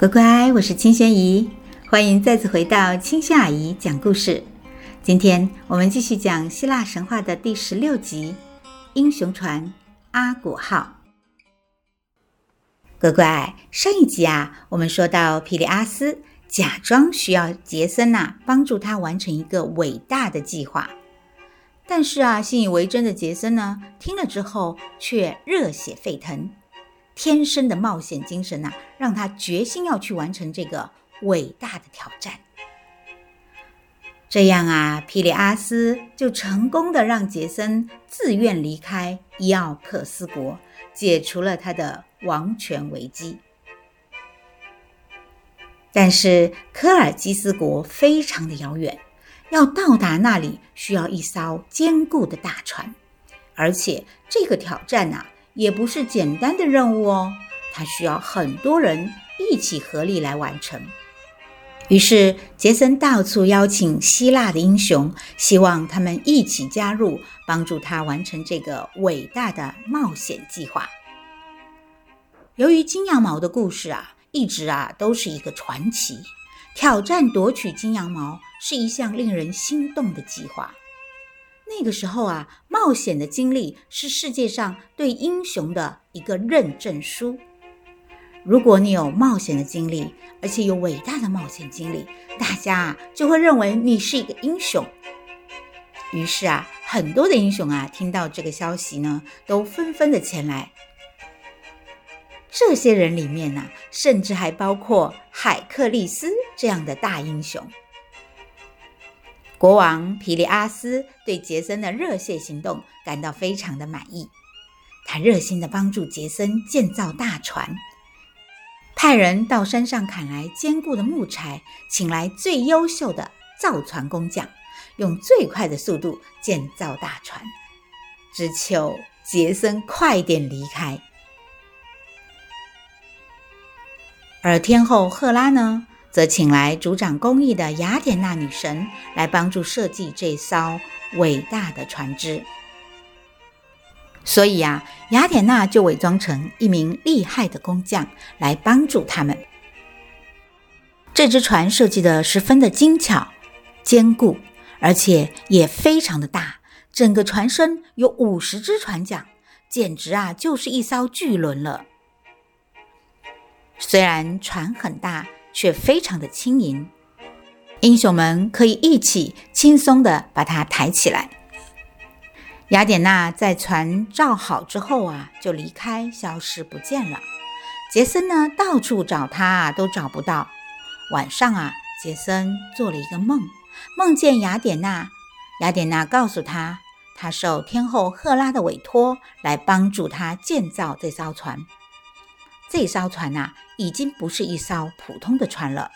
乖乖，我是青萱姨，欢迎再次回到青萱阿姨讲故事。今天我们继续讲希腊神话的第十六集《英雄船阿古号》。乖乖，上一集啊，我们说到皮里阿斯假装需要杰森呐帮助他完成一个伟大的计划，但是啊，信以为真的杰森呢，听了之后却热血沸腾。天生的冒险精神呐，让他决心要去完成这个伟大的挑战。这样啊，皮里阿斯就成功的让杰森自愿离开伊奥克斯国，解除了他的王权危机。但是科尔基斯国非常的遥远，要到达那里需要一艘坚固的大船，而且这个挑战呐。也不是简单的任务哦，它需要很多人一起合力来完成。于是杰森到处邀请希腊的英雄，希望他们一起加入，帮助他完成这个伟大的冒险计划。由于金羊毛的故事啊，一直啊都是一个传奇，挑战夺取金羊毛是一项令人心动的计划。那个时候啊，冒险的经历是世界上对英雄的一个认证书。如果你有冒险的经历，而且有伟大的冒险经历，大家啊就会认为你是一个英雄。于是啊，很多的英雄啊听到这个消息呢，都纷纷的前来。这些人里面呢，甚至还包括海克力斯这样的大英雄。国王皮里阿斯对杰森的热血行动感到非常的满意，他热心的帮助杰森建造大船，派人到山上砍来坚固的木柴，请来最优秀的造船工匠，用最快的速度建造大船，只求杰森快点离开。而天后赫拉呢，则请来主掌工艺的雅典娜女神来帮助设计这艘伟大的船只。所以呀，雅典娜就伪装成一名厉害的工匠来帮助他们。这只船设计得十分的精巧、坚固，而且也非常的大。整个船身有五十只船桨，简直啊就是一艘巨轮了。虽然船很大。却非常的轻盈，英雄们可以一起轻松地把它抬起来。雅典娜在船造好之后啊，就离开，消失不见了。杰森呢，到处找他啊，都找不到。晚上啊，杰森做了一个梦，梦见雅典娜。雅典娜告诉他，他受天后赫拉的委托，来帮助他建造这艘船。这艘船呐、已经不是一艘普通的船了，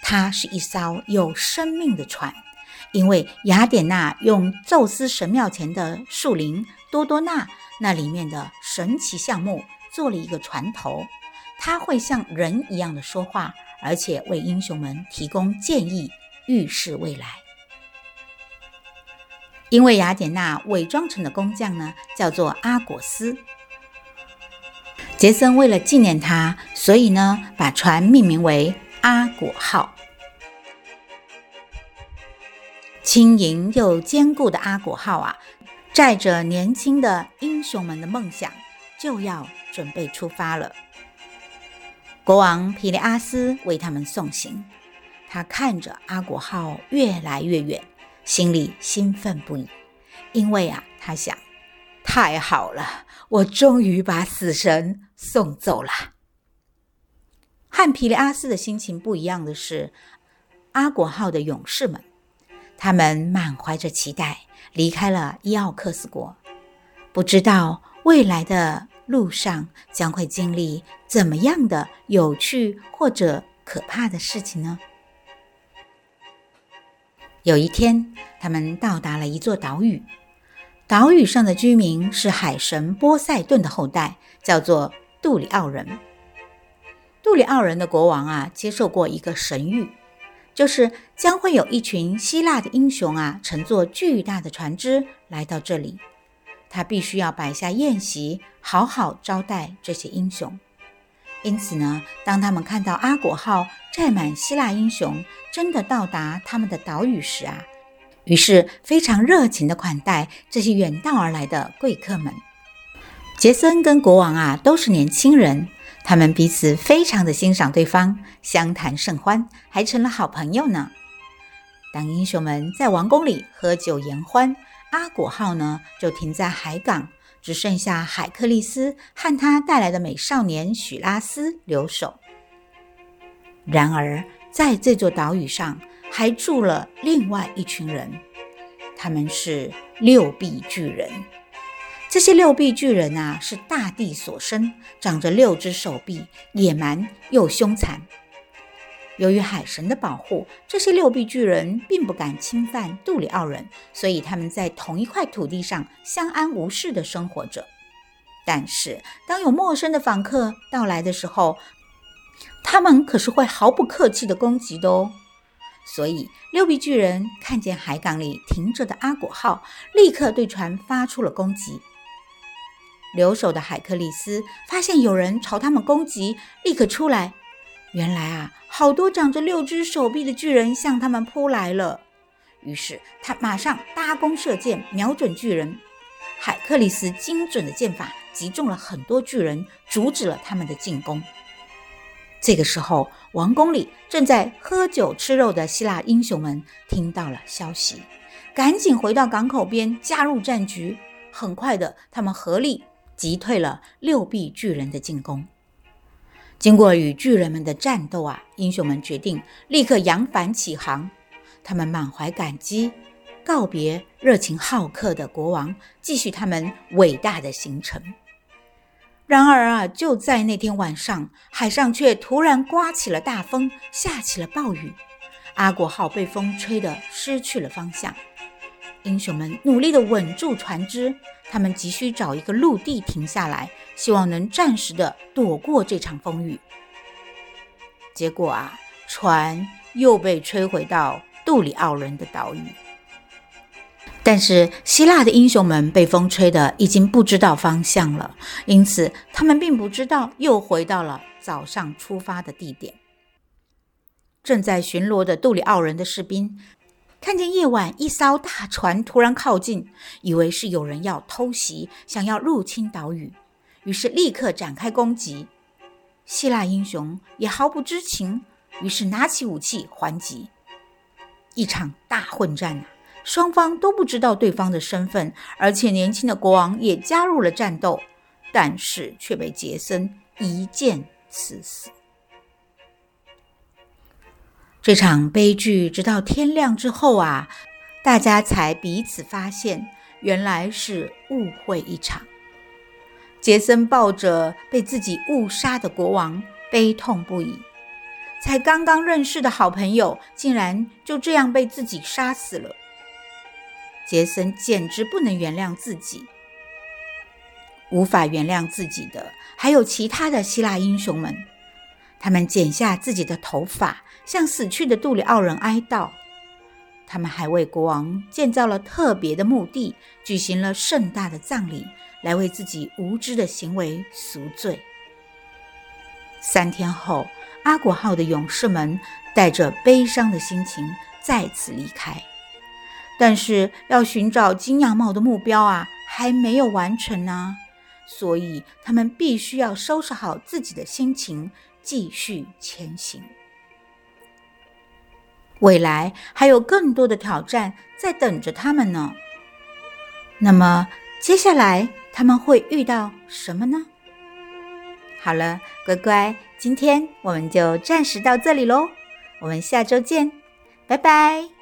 它是一艘有生命的船。因为雅典娜用宙斯神庙前的树林多多纳那里面的神奇橡木做了一个船头，它会像人一样的说话，而且为英雄们提供建议，预示未来。因为雅典娜伪装成的工匠呢，叫做阿果斯。杰森为了纪念他，所以呢，把船命名为阿果号。轻盈又坚固的阿果号啊，载着年轻的英雄们的梦想，就要准备出发了。国王皮里阿斯为他们送行，他看着阿果号越来越远，心里兴奋不已，因为啊，他想。太好了，我终于把死神送走了。和皮里阿斯的心情不一样的是，阿果号的勇士们，他们满怀着期待离开了伊奥克斯国，不知道未来的路上将会经历怎么样的有趣或者可怕的事情呢？有一天，他们到达了一座岛屿。岛屿上的居民是海神波塞顿的后代，叫做杜里奥人。杜里奥人的国王啊，接受过一个神谕，就是将会有一群希腊的英雄啊，乘坐巨大的船只来到这里。他必须要摆下宴席，好好招待这些英雄。因此呢，当他们看到阿果号载满希腊英雄真的到达他们的岛屿时啊，于是非常热情地款待这些远道而来的贵客们。杰森跟国王啊都是年轻人，他们彼此非常的欣赏对方，相谈甚欢，还成了好朋友呢。当英雄们在王宫里喝酒言欢，阿果号呢就停在海港。只剩下海克力斯和他带来的美少年许拉斯留守。然而，在这座岛屿上还住了另外一群人，他们是六臂巨人。这些六臂巨人啊，是大地所生，长着六只手臂，野蛮又凶残。由于海神的保护，这些六臂巨人并不敢侵犯杜里奥人，所以他们在同一块土地上相安无事地生活着。但是，当有陌生的访客到来的时候，他们可是会毫不客气地攻击的哦。所以，六臂巨人看见海港里停着的阿果号，立刻对船发出了攻击。留守的海克力斯发现有人朝他们攻击，立刻出来。原来啊，好多长着六只手臂的巨人向他们扑来了。于是他马上搭弓射箭，瞄准巨人。海克力斯精准的箭法击中了很多巨人，阻止了他们的进攻。这个时候，王宫里正在喝酒吃肉的希腊英雄们听到了消息，赶紧回到港口边加入战局。很快的，他们合力击退了六臂巨人的进攻。经过与巨人们的战斗啊，英雄们决定立刻扬帆起航。他们满怀感激，告别热情好客的国王，继续他们伟大的行程。然而啊，就在那天晚上，海上却突然刮起了大风，下起了暴雨。阿果号被风吹得失去了方向。英雄们努力地稳住船只，他们急需找一个陆地停下来，希望能暂时地躲过这场风雨。结果啊，船又被吹回到杜里奥人的岛屿。但是希腊的英雄们被风吹得已经不知道方向了，因此他们并不知道又回到了早上出发的地点。正在巡逻的杜里奥人的士兵。看见夜晚一艘大船突然靠近，以为是有人要偷袭，想要入侵岛屿，于是立刻展开攻击。希腊英雄也毫不知情，于是拿起武器还击。一场大混战啊，双方都不知道对方的身份，而且年轻的国王也加入了战斗，但是却被杰森一剑刺死。这场悲剧直到天亮之后啊，大家才彼此发现，原来是误会一场。杰森抱着被自己误杀的国王，悲痛不已。才刚刚认识的好朋友，竟然就这样被自己杀死了。杰森简直不能原谅自己。无法原谅自己的，还有其他的希腊英雄们。他们剪下自己的头发，向死去的杜里奥人哀悼。他们还为国王建造了特别的墓地，举行了盛大的葬礼，来为自己无知的行为赎罪。三天后，阿果号的勇士们带着悲伤的心情再次离开，但是要寻找金羊毛的目标啊，还没有完成呢，所以他们必须要收拾好自己的心情。继续前行，未来还有更多的挑战在等着他们呢。那么接下来他们会遇到什么呢？好了，乖乖，今天我们就暂时到这里喽，我们下周见，拜拜。